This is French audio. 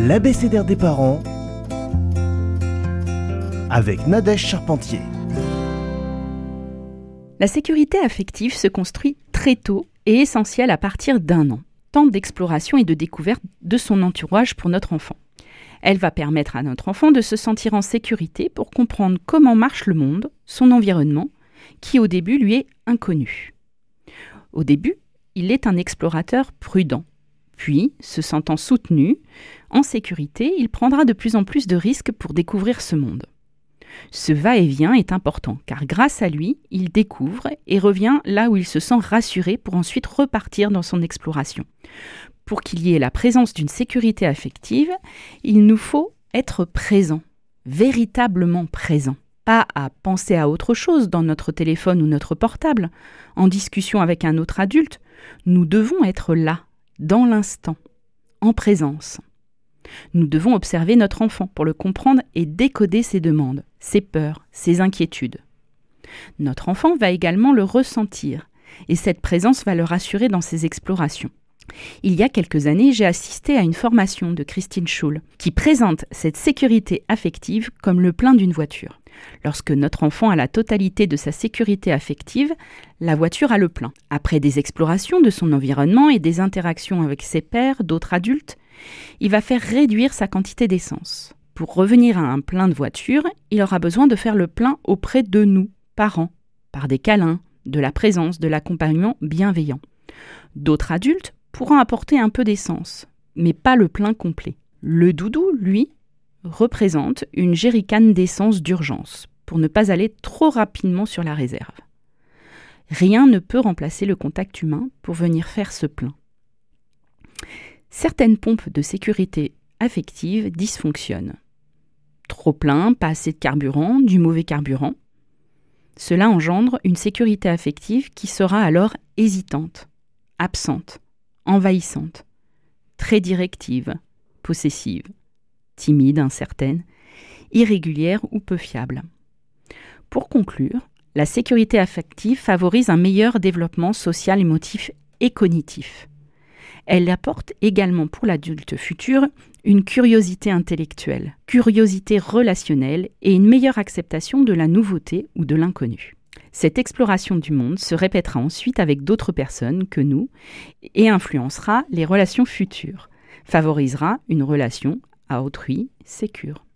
l'abécédaire des parents avec Nadège Charpentier. La sécurité affective se construit très tôt et essentielle à partir d'un an. Temps d'exploration et de découverte de son entourage pour notre enfant. Elle va permettre à notre enfant de se sentir en sécurité pour comprendre comment marche le monde, son environnement, qui au début lui est inconnu. Au début, il est un explorateur prudent. Puis, se sentant soutenu, en sécurité, il prendra de plus en plus de risques pour découvrir ce monde. Ce va-et-vient est important car grâce à lui, il découvre et revient là où il se sent rassuré pour ensuite repartir dans son exploration. Pour qu'il y ait la présence d'une sécurité affective, il nous faut être présent, véritablement présent. Pas à penser à autre chose dans notre téléphone ou notre portable, en discussion avec un autre adulte. Nous devons être là, dans l'instant, en présence. Nous devons observer notre enfant pour le comprendre et décoder ses demandes, ses peurs, ses inquiétudes. Notre enfant va également le ressentir, et cette présence va le rassurer dans ses explorations. Il y a quelques années, j'ai assisté à une formation de Christine Schul qui présente cette sécurité affective comme le plein d'une voiture. Lorsque notre enfant a la totalité de sa sécurité affective, la voiture a le plein. Après des explorations de son environnement et des interactions avec ses pairs, d'autres adultes, il va faire réduire sa quantité d'essence. Pour revenir à un plein de voiture, il aura besoin de faire le plein auprès de nous, parents, par des câlins, de la présence, de l'accompagnement bienveillant. D'autres adultes pourront apporter un peu d'essence, mais pas le plein complet. Le doudou, lui, représente une jerrycan d'essence d'urgence, pour ne pas aller trop rapidement sur la réserve. Rien ne peut remplacer le contact humain pour venir faire ce plein. Certaines pompes de sécurité affective dysfonctionnent. Trop plein, pas assez de carburant, du mauvais carburant. Cela engendre une sécurité affective qui sera alors hésitante, absente, envahissante, très directive, possessive, timide, incertaine, irrégulière ou peu fiable. Pour conclure, la sécurité affective favorise un meilleur développement social, émotif et cognitif. Elle apporte également pour l'adulte futur une curiosité intellectuelle, curiosité relationnelle et une meilleure acceptation de la nouveauté ou de l'inconnu. Cette exploration du monde se répétera ensuite avec d'autres personnes que nous et influencera les relations futures, favorisera une relation à autrui sécure.